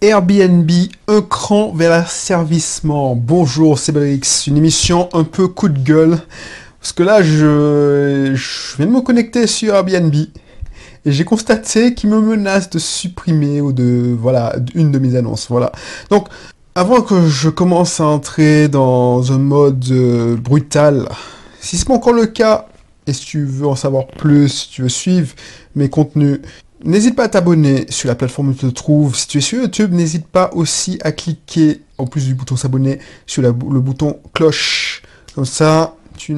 Airbnb, un cran vers l'asservissement. Bonjour, c'est Belrix, une émission un peu coup de gueule. Parce que là, je, viens de me connecter sur Airbnb. Et j'ai constaté qu'il me menace de supprimer ou de, voilà, une de mes annonces, voilà. Donc, avant que je commence à entrer dans un mode euh, brutal, si c'est pas encore le cas, et si tu veux en savoir plus, si tu veux suivre mes contenus, N'hésite pas à t'abonner sur la plateforme où tu te trouves. Si tu es sur YouTube, n'hésite pas aussi à cliquer, en plus du bouton s'abonner, sur le bouton cloche. Comme ça, tu,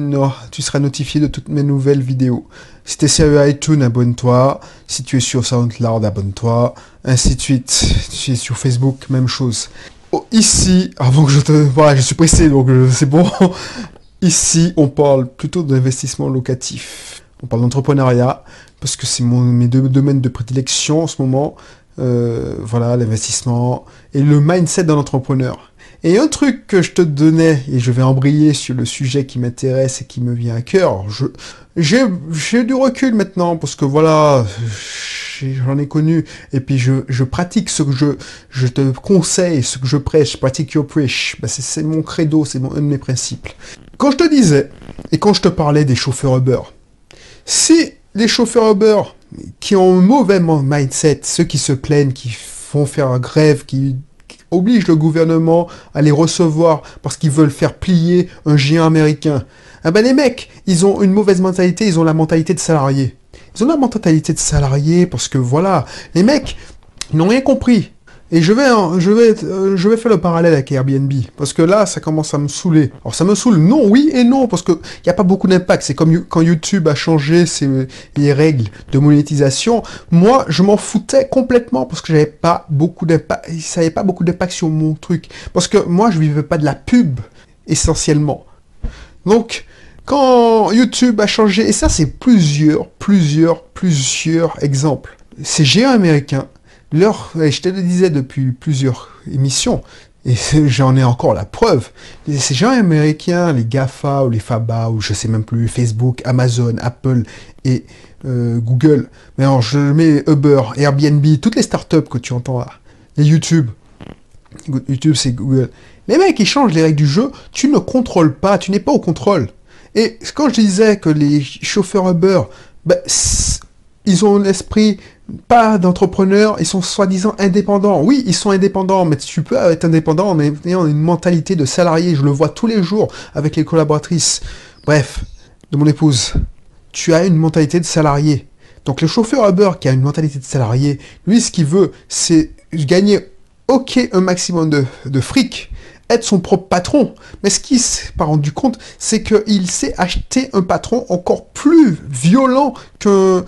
seras notifié de toutes mes nouvelles vidéos. Si tu es sur iTunes, abonne-toi. Si tu es sur SoundCloud, abonne-toi. Ainsi de suite. Si tu es sur Facebook, même chose. Oh, ici, avant que je te... Voilà, je suis pressé, donc euh, c'est bon. Ici, on parle plutôt d'investissement locatif. On parle d'entrepreneuriat parce que c'est mes deux domaines de prédilection en ce moment. Euh, voilà, l'investissement et le mindset d'un entrepreneur. Et un truc que je te donnais, et je vais embrayer sur le sujet qui m'intéresse et qui me vient à cœur, j'ai du recul maintenant, parce que voilà, j'en ai connu, et puis je, je, pratique ce que je, je te conseille, ce que je prêche, pratique your preach. Ben c'est mon credo, c'est un de mes principes. Quand je te disais, et quand je te parlais des chauffeurs Uber, si les chauffeurs Uber qui ont un mauvais mindset, ceux qui se plaignent, qui font faire grève, qui, obligent le gouvernement à les recevoir parce qu'ils veulent faire plier un géant américain. Ah ben les mecs, ils ont une mauvaise mentalité, ils ont la mentalité de salarié. Ils ont la mentalité de salarié parce que voilà, les mecs n'ont rien compris. Et je vais, je, vais, euh, je vais faire le parallèle avec Airbnb, parce que là, ça commence à me saouler. Alors ça me saoule, non, oui et non, parce qu'il n'y a pas beaucoup d'impact. C'est comme quand YouTube a changé ses, les règles de monétisation. Moi, je m'en foutais complètement, parce que j'avais pas beaucoup d'impact, ça n'avait pas beaucoup d'impact sur mon truc. Parce que moi, je vivais pas de la pub, essentiellement. Donc, quand YouTube a changé, et ça c'est plusieurs, plusieurs, plusieurs exemples. Ces géants américains je te le disais depuis plusieurs émissions, et j'en ai encore la preuve. Ces gens américains, les GAFA ou les FABA ou je sais même plus, Facebook, Amazon, Apple et euh, Google. Mais alors je mets Uber, Airbnb, toutes les startups que tu entends là. Les YouTube. YouTube c'est Google. Les mecs ils changent les règles du jeu, tu ne contrôles pas, tu n'es pas au contrôle. Et quand je disais que les chauffeurs Uber, ben, ils ont l'esprit pas d'entrepreneurs, ils sont soi-disant indépendants. Oui, ils sont indépendants, mais tu peux être indépendant en ayant une mentalité de salarié. Je le vois tous les jours avec les collaboratrices. Bref, de mon épouse. Tu as une mentalité de salarié. Donc le chauffeur Uber qui a une mentalité de salarié, lui, ce qu'il veut, c'est gagner, ok, un maximum de, fric, être son propre patron. Mais ce qu'il s'est pas rendu compte, c'est qu'il s'est acheté un patron encore plus violent qu'un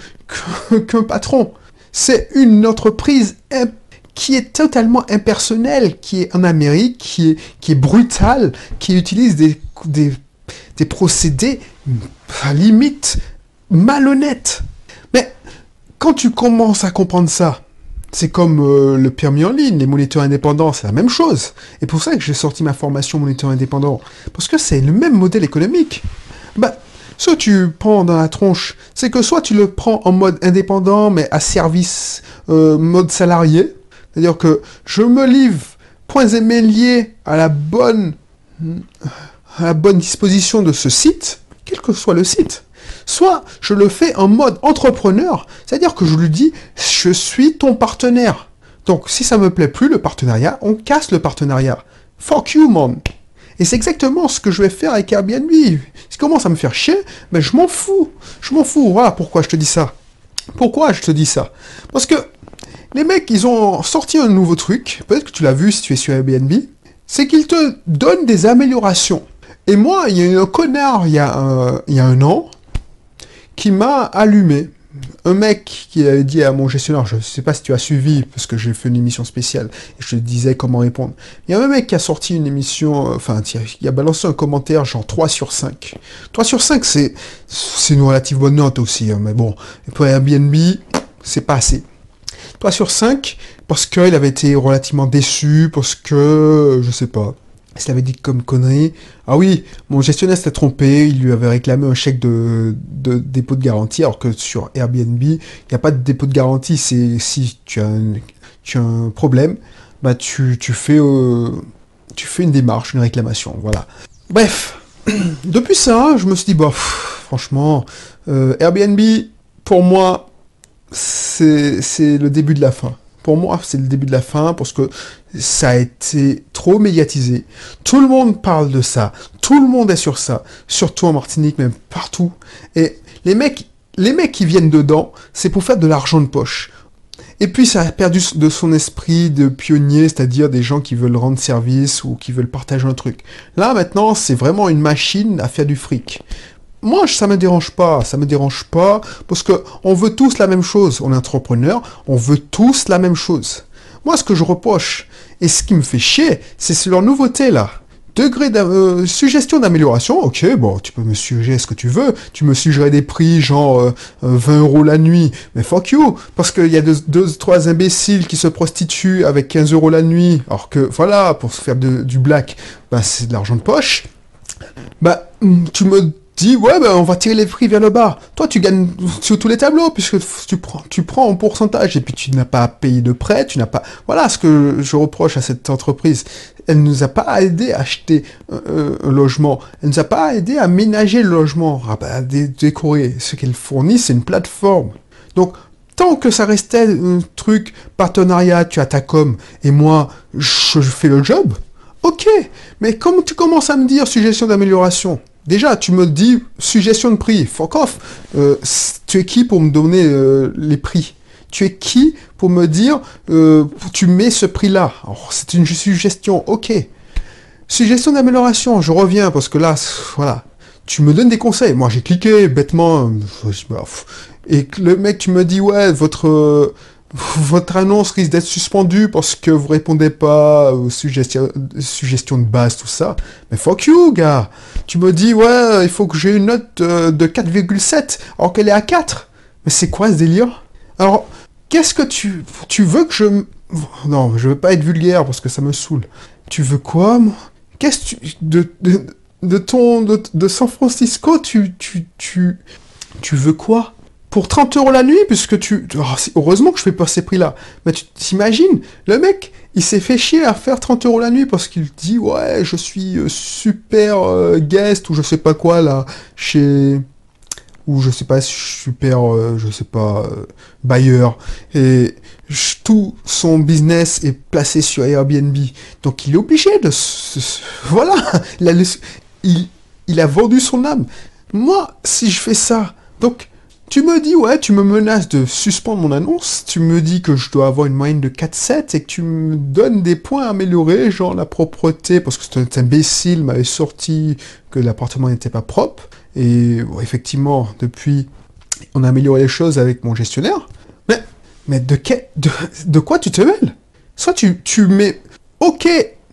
patron. C'est une entreprise qui est totalement impersonnelle, qui est en Amérique, qui est, brutale, qui utilise des, des, procédés à limite malhonnêtes. Mais quand tu commences à comprendre ça, c'est comme euh, le permis en ligne, les moniteurs indépendants, c'est la même chose. Et pour ça que j'ai sorti ma formation moniteur indépendant. Parce que c'est le même modèle économique. Bah, ce que tu prends dans la tronche, c'est que soit tu le prends en mode indépendant, mais à service euh, mode salarié, c'est-à-dire que je me livre points et liés à la bonne à la bonne disposition de ce site, quel que soit le site. Soit je le fais en mode entrepreneur, c'est-à-dire que je lui dis je suis ton partenaire. Donc si ça me plaît plus le partenariat, on casse le partenariat. Fuck you man. Et c'est exactement ce que je vais faire avec Airbnb. Si commence à me faire chier, ben je m'en fous. Je m'en fous. Voilà pourquoi je te dis ça. Pourquoi je te dis ça? Parce que les mecs, ils ont sorti un nouveau truc. Peut-être que tu l'as vu si tu es sur Airbnb. C'est qu'ils te donnent des améliorations. Et moi, il y a eu un connard il y a un an qui m'a allumé un mec qui avait dit à mon gestionnaire, je ne sais pas si tu as suivi, parce que j'ai fait une émission spéciale, et je te disais comment répondre. Il y a un mec qui a sorti une émission, euh, enfin, il a balancé un commentaire genre 3 sur 5. 3 sur 5, c'est, c'est une relative bonne note aussi, hein, mais bon, pour Airbnb, c'est pas assez. 3 sur 5, parce qu'il avait été relativement déçu, parce que, je sais pas, il avait dit comme connerie. Ah oui, mon gestionnaire s'était trompé, il lui avait réclamé un chèque de, dépôt de garantie, alors que sur Airbnb, il n'y a pas de dépôt de garantie, c'est si tu as, un, problème, bah tu, fais euh, tu fais une démarche, une réclamation, voilà. Bref, depuis ça, je me suis dit bah franchement, euh, Airbnb pour moi c'est le début de la fin. Pour moi, c'est le début de la fin parce que ça a été trop médiatisé. Tout le monde parle de ça. Tout le monde est sur ça. Surtout en Martinique, même partout. Et les mecs, les mecs qui viennent dedans, c'est pour faire de l'argent de poche. Et puis ça a perdu de son esprit de pionnier, c'est-à-dire des gens qui veulent rendre service ou qui veulent partager un truc. Là maintenant, c'est vraiment une machine à faire du fric. Moi, ça me dérange pas, ça me dérange pas, parce que on veut tous la même chose. On est entrepreneur, on veut tous la même chose. Moi, ce que je reproche, et ce qui me fait chier, c'est leur nouveauté là. Degré de euh, suggestion d'amélioration, ok, bon, tu peux me suggérer ce que tu veux, tu me suggérer des prix genre 20 euh, euros la nuit, mais fuck you, parce qu'il y a deux, trois imbéciles qui se prostituent avec 15 euros la nuit, alors que voilà, pour se faire du black, bah c'est de l'argent de poche. Bah, tu me dis ouais ben on va tirer les prix vers le bas. Toi tu gagnes sur tous les tableaux puisque tu prends tu en pourcentage et puis tu n'as pas à payer de prêt, tu n'as pas voilà ce que je reproche à cette entreprise. Elle nous a pas aidé à acheter un, logement, elle nous a pas aidé à ménager le logement, à, ah, décorer. Ce qu'elle fournit c'est une plateforme. Donc tant que ça restait un truc partenariat, tu as ta com et moi je fais le job. Ok, mais comme tu commences à me dire suggestion d'amélioration, Déjà, tu me dis suggestion de prix, fuck off. Euh, tu es qui pour me donner euh, les prix? Tu es qui pour me dire euh, tu mets ce prix-là? C'est une suggestion, ok. Suggestion d'amélioration, je reviens parce que là, voilà. Tu me donnes des conseils. Moi, j'ai cliqué bêtement. Et le mec, tu me dis, ouais, votre votre annonce risque d'être suspendue parce que vous répondez pas aux suggestions, de base, tout ça. Mais fuck you, gars. Tu me dis, ouais, il faut que j'ai une note euh, de 4,7 alors qu'elle est à 4. Mais c'est quoi ce délire? Alors, qu'est-ce que tu... Tu veux que je... Non, je veux pas être vulgaire parce que ça me saoule. Tu veux quoi, moi? Qu'est-ce que tu... De, de, ton... De, de San Francisco, tu... Tu... Tu... Tu veux quoi? Pour 30 euros la nuit, puisque tu... Oh, heureusement que je fais pas ces prix-là. Mais tu t'imagines, le mec, il s'est fait chier à faire 30 euros la nuit parce qu'il dit, ouais, je suis euh, super euh, guest, ou je sais pas quoi, là, chez... Ou je sais pas, super, euh, je sais pas, bailleur. Et tout son business est placé sur Airbnb. Donc il est obligé de... Voilà, il il a vendu son âme. Moi, si je fais ça, donc tu me dis, ouais, tu me menaces de suspendre mon annonce, tu me dis que je dois avoir une moyenne de 4-7 et que tu me donnes des points améliorés, genre la propreté, parce que cet imbécile m'avait sorti que l'appartement n'était pas propre. Et effectivement, depuis, on a amélioré les choses avec mon gestionnaire. Mais, mais de, de, de quoi tu te mêles? Soit tu, tu mets, ok,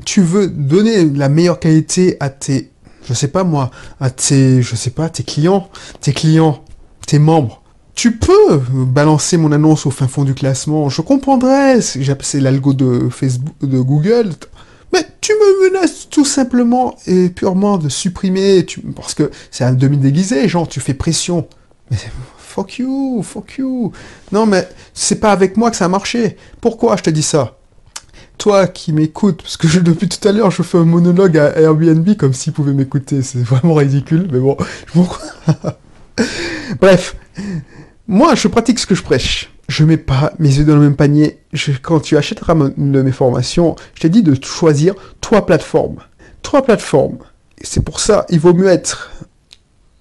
tu veux donner la meilleure qualité à tes, je sais pas moi, à tes, je sais pas, tes clients, tes clients membres. Tu peux balancer mon annonce au fin fond du classement, je comprendrais, c'est l'algo de Facebook, de Google, mais tu me menaces tout simplement et purement de supprimer, parce que c'est un demi-déguisé, genre tu fais pression. Mais fuck you, fuck you. Non mais c'est pas avec moi que ça a marché. Pourquoi je te dis ça? Toi qui m'écoutes, parce que depuis tout à l'heure je fais un monologue à Airbnb comme s'il pouvait m'écouter, c'est vraiment ridicule, mais bon, je Bref, moi, je pratique ce que je prêche. Je mets pas mes yeux dans le même panier. quand tu achèteras de mes formations, je t'ai dit de choisir trois plateformes. Trois plateformes. C'est pour ça, il vaut mieux être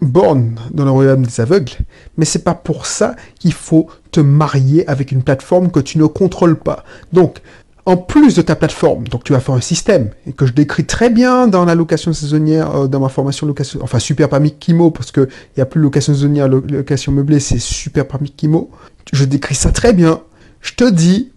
born dans le royaume des aveugles, mais c'est pas pour ça qu'il faut te marier avec une plateforme que tu ne contrôles pas. Donc, en plus de ta plateforme, donc tu vas faire un système, et que je décris très bien dans la location saisonnière, euh, dans ma formation location, enfin super parmi Kimo, parce qu'il n'y a plus location saisonnière, location meublée, c'est super parmi Kimo. Je décris ça très bien. Je te dis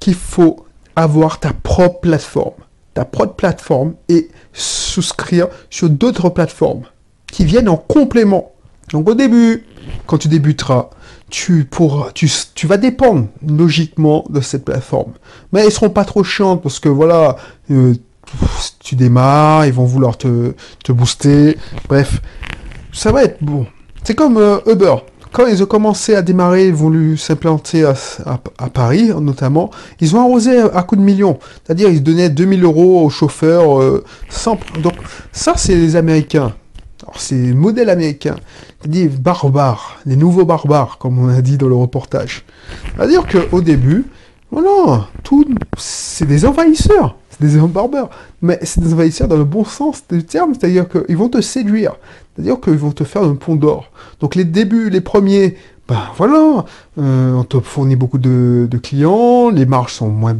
qu'il faut avoir ta propre plateforme, ta propre plateforme, et souscrire sur d'autres plateformes qui viennent en complément. Donc au début, quand tu débuteras, tu, pourras, tu, tu vas dépendre logiquement de cette plateforme. Mais ils seront pas trop chiantes parce que voilà, euh, tu démarres, ils vont vouloir te, te booster. Bref, ça va être bon. C'est comme euh, Uber. quand ils ont commencé à démarrer, ils voulu s'implanter à, à, Paris, notamment, ils ont arrosé à, coups de millions. C'est-à-dire, ils donnaient 2000 euros aux chauffeurs. Euh, sans... Donc, ça, c'est les Américains. Alors, c'est le modèle américain. Des barbares, les nouveaux barbares, comme on a dit dans le reportage. C'est-à-dire qu'au début, voilà, tout, c'est des envahisseurs, c'est des barbeurs. Mais c'est des envahisseurs dans le bon sens du terme, c'est-à-dire qu'ils vont te séduire. C'est-à-dire qu'ils vont te faire un pont d'or. Donc les débuts, les premiers, ben voilà, euh, on te fournit beaucoup de, clients, les marges sont moins,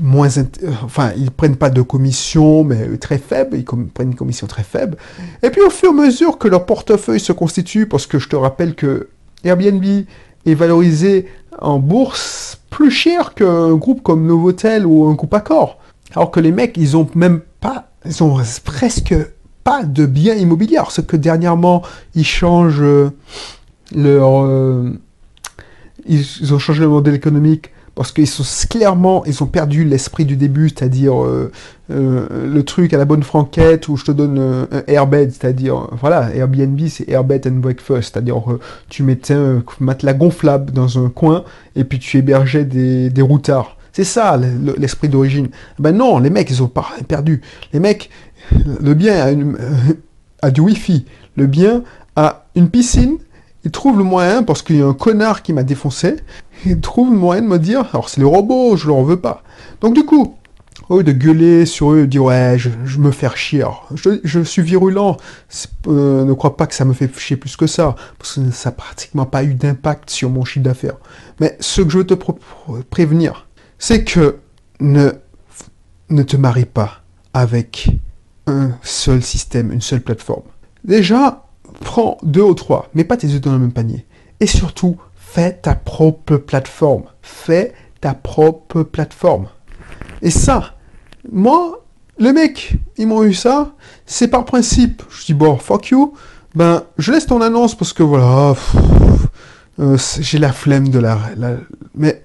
moins, euh, enfin ils prennent pas de commission, mais très faibles, ils prennent une commission très faible. Et puis au fur et à mesure que leur portefeuille se constitue, parce que je te rappelle que Airbnb est valorisé en bourse plus cher qu'un groupe comme Novotel ou un groupe Accor. Alors que les mecs, ils ont même pas, ils ont presque de biens immobiliers. Alors, ce que dernièrement, ils changent euh, leur... Euh, ils, ont changé le modèle économique parce qu'ils sont clairement, ils ont perdu l'esprit du début, c'est-à-dire euh, le truc à la bonne franquette où je te donne un airbed, c'est-à-dire, voilà, Airbnb c'est airbed and breakfast, c'est-à-dire tu mettais un matelas gonflable dans un coin et puis tu hébergeais des, des routards. C'est ça l'esprit d'origine. Ben non, les mecs, ils ont perdu. Les mecs, le bien a, du wifi, le bien a une piscine, il trouve le moyen, parce qu'il y a un connard qui m'a défoncé, il trouve le moyen de me dire, alors c'est les robots, je leur veux pas. Donc du coup, au lieu de gueuler sur eux, de dire ouais, je, me fais chier, je, suis virulent, euh, ne crois pas que ça me fait chier plus que ça, parce que ça n'a pratiquement pas eu d'impact sur mon chiffre d'affaires. Mais ce que je veux te prévenir, c'est que ne, ne te marie pas avec un seul système, une seule plateforme. Déjà, prends deux ou trois, mets pas tes œufs dans le même panier. Et surtout, fais ta propre plateforme. Fais ta propre plateforme. Et ça, moi, les mecs, ils m'ont eu ça, c'est par principe. Je dis, bon, fuck you, ben, je laisse ton annonce parce que voilà, euh, j'ai la flemme de la, Mais,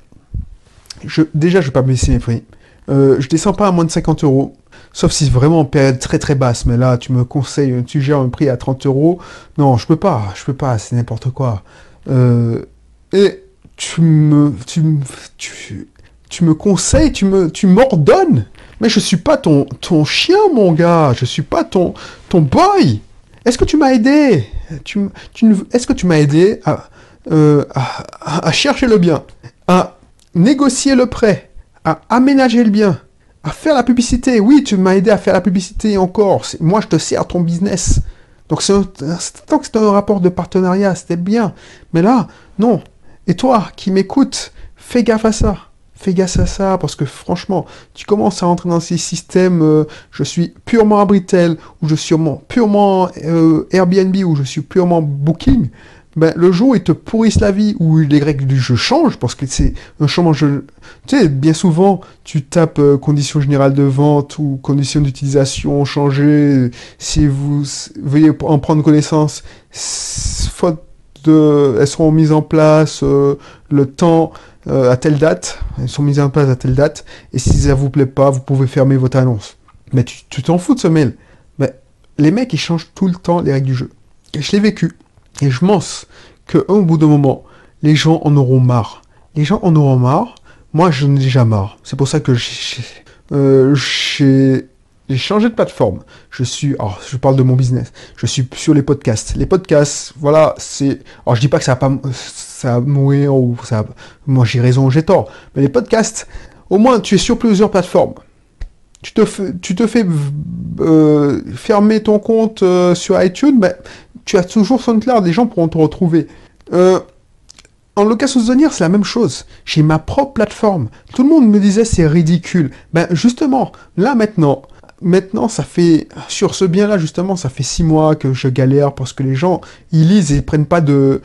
je, déjà, je vais pas baisser mes prix. Je descends pas à moins de 50 euros. Sauf si vraiment en période très très basse. Mais là, tu me conseilles, tu gères un prix à 30 euros. Non, je peux pas, je peux pas, c'est n'importe quoi. Euh, et tu me, tu, tu, tu, me conseilles, tu me, tu m'ordonnes. Mais je suis pas ton, ton chien, mon gars. Je suis pas ton, ton boy. Est-ce que tu m'as aidé? Tu, tu, Est-ce que tu m'as aidé à, euh, à, à chercher le bien, à négocier le prêt, à aménager le bien, à faire la publicité. Oui, tu m'as aidé à faire la publicité encore. Moi, je te sers ton business. Donc, c'est tant que c'est un rapport de partenariat, c'était bien. Mais là, non. Et toi, qui m'écoutes, fais gaffe à ça. Fais gaffe à ça, parce que franchement, tu commences à rentrer dans ces systèmes, euh, je suis purement Abritel, ou je suis purement euh, Airbnb, ou je suis purement Booking ben, le jour où ils te pourrissent la vie, où les règles du jeu changent, parce que c'est un changement Tu sais, bien souvent, tu tapes euh, conditions générales de vente ou conditions d'utilisation changées, si vous veuillez en prendre connaissance, faute de... Elles seront mises en place, euh, le temps euh, à telle date, elles sont mises en place à telle date, et si ça vous plaît pas, vous pouvez fermer votre annonce. Mais tu t'en fous de ce mail. Mais les mecs, ils changent tout le temps les règles du jeu. Et je l'ai vécu. Et je pense qu'au bout d'un moment, les gens en auront marre. Les gens en auront marre. Moi, je n'ai déjà marre. C'est pour ça que j'ai euh, changé de plateforme. Je suis, alors, je parle de mon business. Je suis sur les podcasts. Les podcasts, voilà, c'est, alors je dis pas que ça a pas, ça a mourir ou ça, moi j'ai raison, j'ai tort. Mais les podcasts, au moins, tu es sur plusieurs plateformes. Tu te fais, euh, fermer ton compte euh, sur iTunes, mais tu as toujours SoundCloud, les gens pourront te retrouver. Euh, en location saisonnière, c'est la même chose. J'ai ma propre plateforme. Tout le monde me disait c'est ridicule. Ben justement, là maintenant, maintenant ça fait sur ce bien-là justement, ça fait six mois que je galère parce que les gens ils lisent et ils prennent pas de.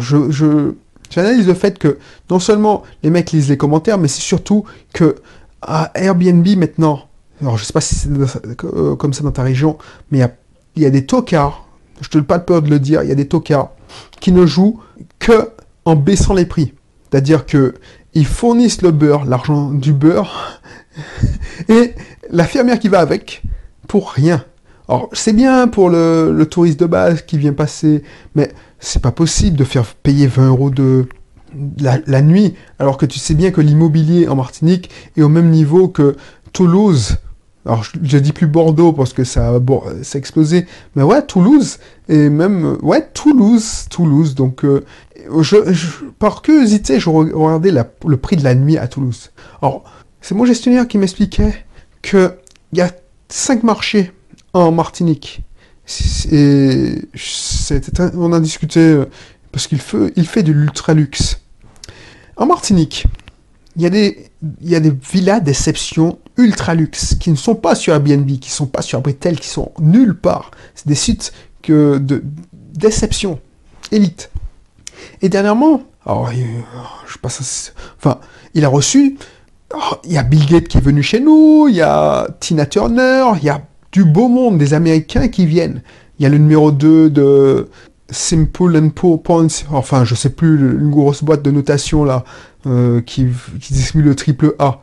je, je j'analyse le fait que non seulement les mecs lisent les commentaires, mais c'est surtout que Airbnb maintenant, alors je sais pas si c'est euh, comme ça dans ta région, mais il y a, des tocards je te pas peur de le dire, il y a des tocards qui ne jouent que en baissant les prix. C'est-à-dire que ils fournissent le beurre, l'argent du beurre, et la fermière qui va avec, pour rien. Alors, c'est bien pour le, touriste de base qui vient passer, mais c'est pas possible de faire payer 20 euros de la, nuit, alors que tu sais bien que l'immobilier en Martinique est au même niveau que Toulouse. Alors, je, dis plus Bordeaux parce que ça, bon, ça a explosé. Mais ouais, Toulouse. Et même, ouais, Toulouse. Toulouse. Donc, euh, je, par curiosité, je regardais le prix de la nuit à Toulouse. Alors, c'est mon gestionnaire qui m'expliquait qu'il y a cinq marchés en Martinique. Et on a discuté euh, parce qu'il fait, il fait de l'ultra luxe. En Martinique, il y a des, il villas d'exception ultra luxe qui ne sont pas sur Airbnb, qui ne sont pas sur Britel, qui sont nulle part. C'est des sites que de d'exception, élite. Et dernièrement, alors, je passe, enfin, il a reçu, oh, il y a Bill Gates qui est venu chez nous, il y a Tina Turner, il y a du beau monde, des Américains qui viennent. Il y a le numéro 2 de Simple and Poor Points, enfin je sais plus, une grosse boîte de notation là, euh, qui, qui distribue le triple A.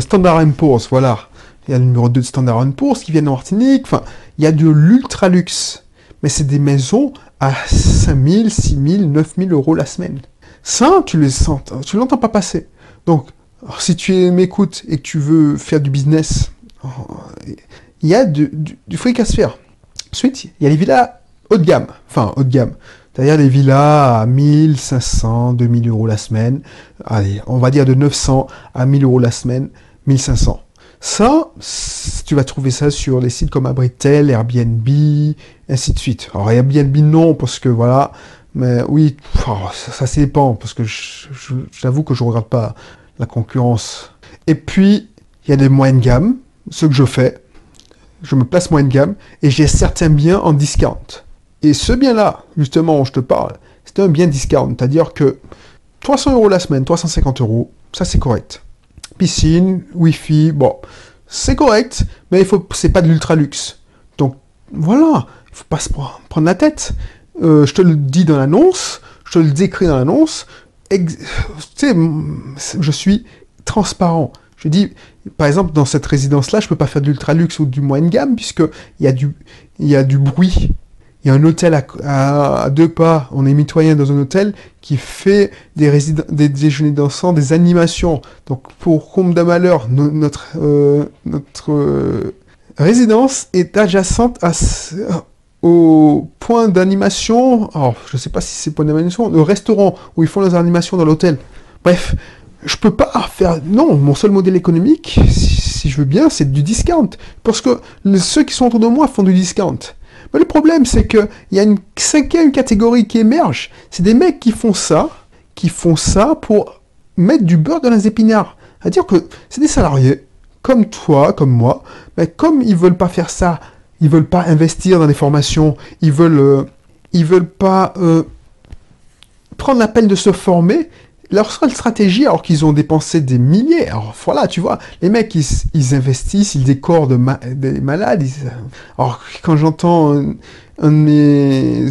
Standard Poor's, voilà. Il y a le numéro 2 de Standard Poor's qui viennent en Martinique, enfin, il y a de l'ultra luxe. Mais c'est des maisons à 5000, 6000, 9000 euros la semaine. Ça, tu les sens, tu l'entends pas passer. Donc, si tu m'écoutes et que tu veux faire du business, il y a du, du, fric à se faire. Ensuite, il y a les villas haut de gamme. Enfin, haut de gamme. C'est-à-dire les villas à 1500, 2000 euros la semaine. Allez, on va dire de 900 à 1000 euros la semaine, 1500. Ça, tu vas trouver ça sur les sites comme Abritel, Airbnb, ainsi de suite. Alors Airbnb non, parce que voilà, mais oui, oh, ça, ça dépend, parce que j'avoue que je ne regarde pas la concurrence. Et puis, il y a des moyennes gamme, ce que je fais je me place moyenne gamme, et j'ai certains biens en discount. Et ce bien-là, justement, dont je te parle, c'est un bien discount, c'est-à-dire que 300 euros la semaine, 350 euros, ça c'est correct. Piscine, Wi-Fi, bon, c'est correct, mais il faut, c'est pas de l'ultra luxe. Donc voilà, il faut pas se prendre la tête. Euh, je te le dis dans l'annonce, je te le décris dans l'annonce. Sais, je suis transparent. Je dis, par exemple, dans cette résidence-là, je peux pas faire de l'ultra luxe ou du moyenne gamme, puisqu'il il y a du bruit. Il y a un hôtel à, deux pas, on est mitoyen dans un hôtel qui fait des, des déjeuners dansants, des animations. Donc, pour comble de malheur, notre, euh, notre euh, résidence est adjacente à, au point d'animation. Alors, je ne sais pas si c'est point d'animation, le restaurant où ils font les animations dans l'hôtel. Bref, je peux pas faire. Non, mon seul modèle économique, si, je veux bien, c'est du discount. Parce que ceux qui sont autour de moi font du discount. Le problème, c'est qu'il y a une cinquième catégorie qui émerge. C'est des mecs qui font ça, qui font ça pour mettre du beurre dans les épinards. C'est-à-dire que c'est des salariés, comme toi, comme moi, mais comme ils veulent pas faire ça, ils veulent pas investir dans des formations, ils veulent, euh, veulent pas euh, prendre la peine de se former, leur seule stratégie, alors qu'ils ont dépensé des milliers, alors voilà, tu vois, les mecs, ils, investissent, ils décorent de des malades. alors, quand j'entends un, de mes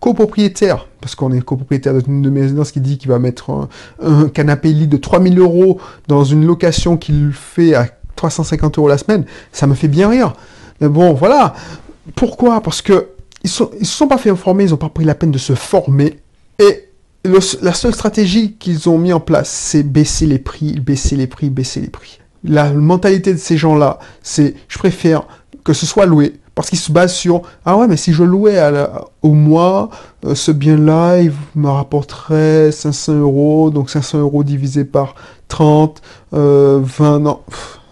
copropriétaires, parce qu'on est copropriétaire d'une de mes résidences qui dit qu'il va mettre un, canapé lit de 3000 euros dans une location qu'il fait à 350 euros la semaine, ça me fait bien rire. Mais bon, voilà. Pourquoi? Parce que ils ne ils se sont pas fait informer, ils n'ont pas pris la peine de se former. Et la seule stratégie qu'ils ont mis en place, c'est baisser les prix, baisser les prix, baisser les prix. La mentalité de ces gens-là, c'est je préfère que ce soit loué, parce qu'ils se basent sur ah ouais mais si je louais au mois euh, ce bien-là il me rapporterait 500 euros donc 500 euros divisé par 30 euh, 20 non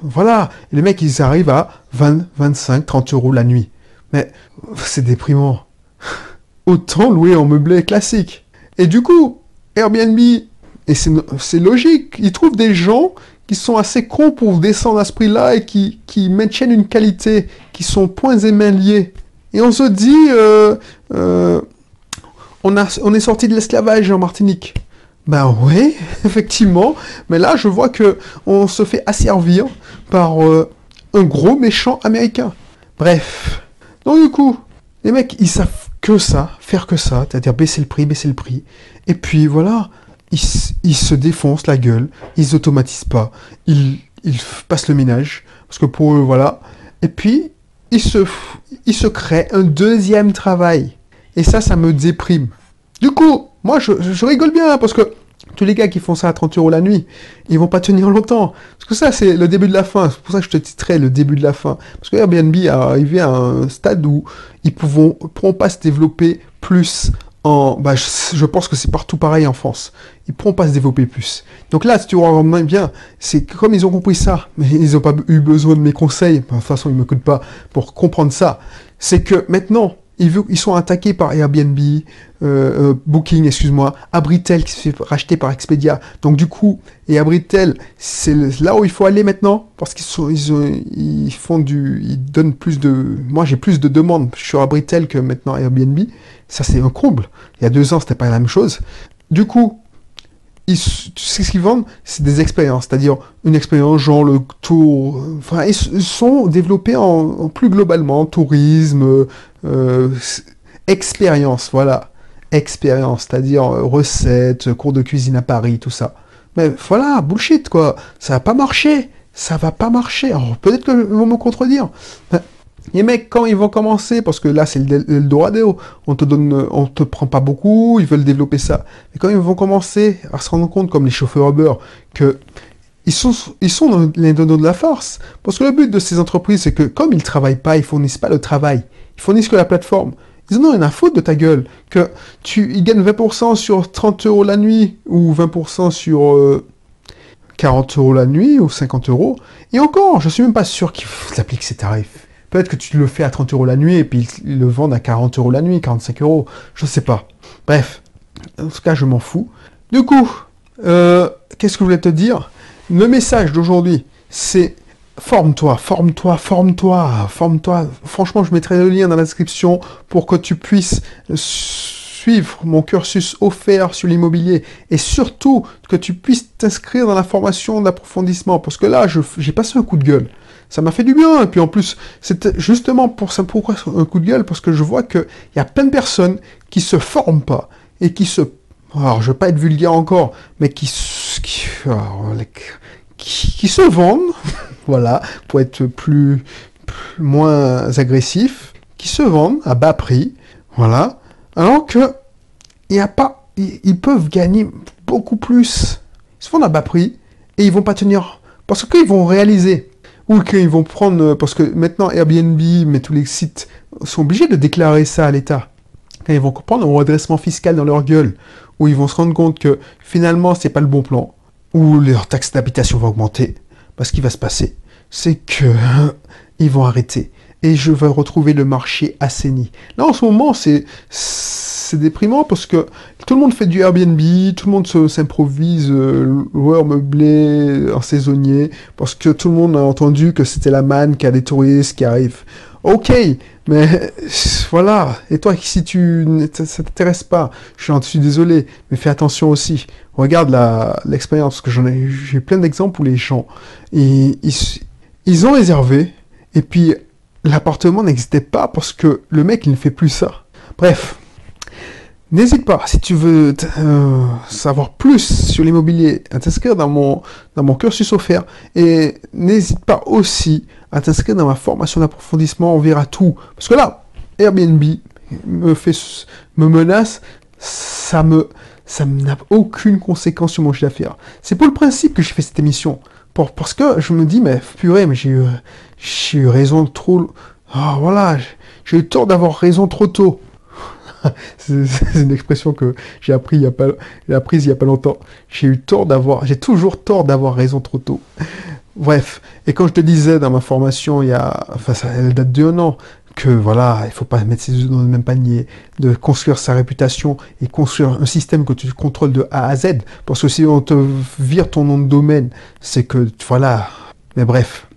voilà. Les mecs ils arrivent à 20 25 30 euros la nuit. Mais c'est déprimant. Autant louer en meublé classique et du coup, Airbnb, et c'est logique, ils trouvent des gens qui sont assez cons pour descendre à ce prix-là et qui, qui, maintiennent une qualité, qui sont points et mains liés. Et on se dit, euh, euh, on, a, on est sorti de l'esclavage en Martinique. Ben oui, effectivement, mais là je vois que on se fait asservir par euh, un gros méchant américain. Bref. Donc du coup, les mecs, ils savent que ça, faire que ça, c'est-à-dire baisser le prix, baisser le prix. Et puis voilà, ils, se défoncent la gueule, ils automatisent pas, ils, ils, passent le ménage, parce que pour eux, voilà. Et puis, ils se, ils se créent un deuxième travail. Et ça, ça me déprime. Du coup, moi, je, je rigole bien parce que tous les gars qui font ça à 30 euros la nuit, ils vont pas tenir longtemps. Parce que ça, c'est le début de la fin. C'est pour ça que je te titrerai le début de la fin. Parce que Airbnb a arrivé à un stade où ils pourront, pourront pas se développer plus en, bah, je, pense que c'est partout pareil en France. Ils pourront pas se développer plus. Donc là, si tu regardes bien, c'est comme ils ont compris ça, mais ils n'ont pas eu besoin de mes conseils. de toute façon, ils me coûtent pas pour comprendre ça. C'est que maintenant, ils, sont attaqués par Airbnb, euh, euh, Booking, excuse-moi, Abritel qui se fait racheter par Expedia. Donc du coup, et Abritel, c'est là où il faut aller maintenant parce qu'ils sont, ils, font du, ils donnent plus de, moi j'ai plus de demandes sur Abritel que maintenant Airbnb. Ça c'est un comble. Il y a deux ans c'était pas la même chose. Du coup, ils, ce qu'ils vendent? C'est des expériences, c'est-à-dire une expérience genre le tour. Enfin, ils, sont développés en, plus globalement tourisme, euh, expérience, voilà, expérience, c'est-à-dire euh, recettes, cours de cuisine à Paris, tout ça. Mais voilà, bullshit quoi, ça va pas marcher, ça va pas marcher. Alors peut-être qu'ils vont me contredire. Les mecs, quand ils vont commencer, parce que là c'est le Dorado, on te donne, on te prend pas beaucoup, ils veulent développer ça. Mais quand ils vont commencer à se rendre compte, comme les chauffeurs Uber, que ils sont, ils sont dans les donneurs de la force. Parce que le but de ces entreprises, c'est que comme ils travaillent pas, ils fournissent pas le travail, ils fournissent que la plateforme. Ils en ont rien à de ta gueule. Que tu, ils gagnent 20% sur 30 euros la nuit, ou 20% sur 40 euh, euros la nuit, ou 50 euros. Et encore, je suis même pas sûr qu'ils appliquent ces tarifs. Peut-être que tu le fais à 30 euros la nuit et puis ils le vendent à 40 euros la nuit, 45 euros. Je sais pas. Bref. En tout cas, je m'en fous. Du coup, euh, qu'est-ce que je voulais te dire? Le message d'aujourd'hui, c'est forme-toi, forme-toi, forme-toi, forme-toi. Franchement, je mettrai le lien dans la description pour que tu puisses suivre mon cursus offert sur l'immobilier et surtout que tu puisses t'inscrire dans la formation d'approfondissement parce que là, j'ai passé un coup de gueule ça m'a fait du bien. Et puis en plus, c'était justement pour ça, pourquoi un coup de gueule? Parce que je vois qu'il y a plein de personnes qui se forment pas et qui se. Alors, je veux pas être vulgaire encore, mais qui, qui, se vendent, voilà, pour être plus, moins agressif, qui se vendent à bas prix, voilà, alors que a pas, ils, peuvent gagner beaucoup plus. Ils se vendent à bas prix et ils vont pas tenir parce qu'ils vont réaliser ou qu'ils vont prendre, euh, parce que maintenant Airbnb, mais tous les sites sont obligés de déclarer ça à l'État. Ils vont prendre un redressement fiscal dans leur gueule, où ils vont se rendre compte que finalement c'est pas le bon plan, ou leur taxe d'habitation va augmenter, parce qu'il va se passer, c'est que ils vont arrêter. Et je vais retrouver le marché assaini. Là en ce moment, c'est c'est déprimant parce que tout le monde fait du Airbnb, tout le monde s'improvise euh, loueur meublé en saisonnier, parce que tout le monde a entendu que c'était la manne, qu'il y a des touristes qui arrivent. Ok, mais voilà. Et toi, si tu ça t'intéresse pas, je suis, désolé, mais fais attention aussi. Regarde l'expérience, parce que j'en ai, j'ai plein d'exemples où les gens, ils, ils ont réservé, et puis l'appartement n'existait pas parce que le mec, il ne fait plus ça. Bref, N'hésite pas, si tu veux euh, savoir plus sur l'immobilier, à t'inscrire dans mon, dans mon cursus offert. Et n'hésite pas aussi à t'inscrire dans ma formation d'approfondissement. On verra tout. Parce que là, Airbnb me, fait, me menace. Ça me, ça n'a aucune conséquence sur mon chiffre d'affaires. C'est pour le principe que j'ai fait cette émission. Parce que je me dis, mais purée, mais j'ai eu, j'ai eu raison trop. Ah, voilà, j'ai eu tort d'avoir raison trop tôt. c'est une expression que j'ai appris il y a pas, apprise il y a pas longtemps. J'ai eu tort d'avoir, j'ai toujours tort d'avoir raison trop tôt. Bref, et quand je te disais dans ma formation, il y a, enfin, elle date d'un an, que voilà, il faut pas mettre ses œufs dans le même panier, de construire sa réputation et construire un système que tu contrôles de A à Z. Parce que si on te vire ton nom de domaine, c'est que voilà. Mais bref,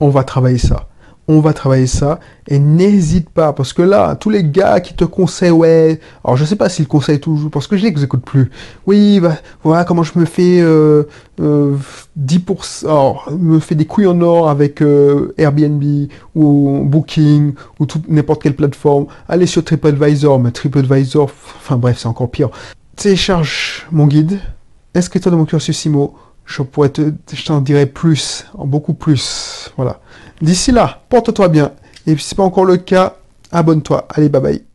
on va travailler ça on va travailler ça. Et n'hésite pas parce que là tous les gars qui te conseillent ouais alors je sais pas s'ils conseillent toujours parce que je les écoute plus. Oui bah, voilà comment je me fais euh, 10% euh, alors me fais des couilles en or avec euh, Airbnb ou Booking ou n'importe quelle plateforme. Allez sur TripAdvisor mais TripAdvisor enfin bref c'est encore pire. Télécharge mon guide. Inscris-toi dans mon cursus IMO je pourrais te, je t'en dirai plus, beaucoup plus. Voilà. D'ici là, porte-toi bien. Et si c'est pas encore le cas, abonne-toi. Allez, bye bye.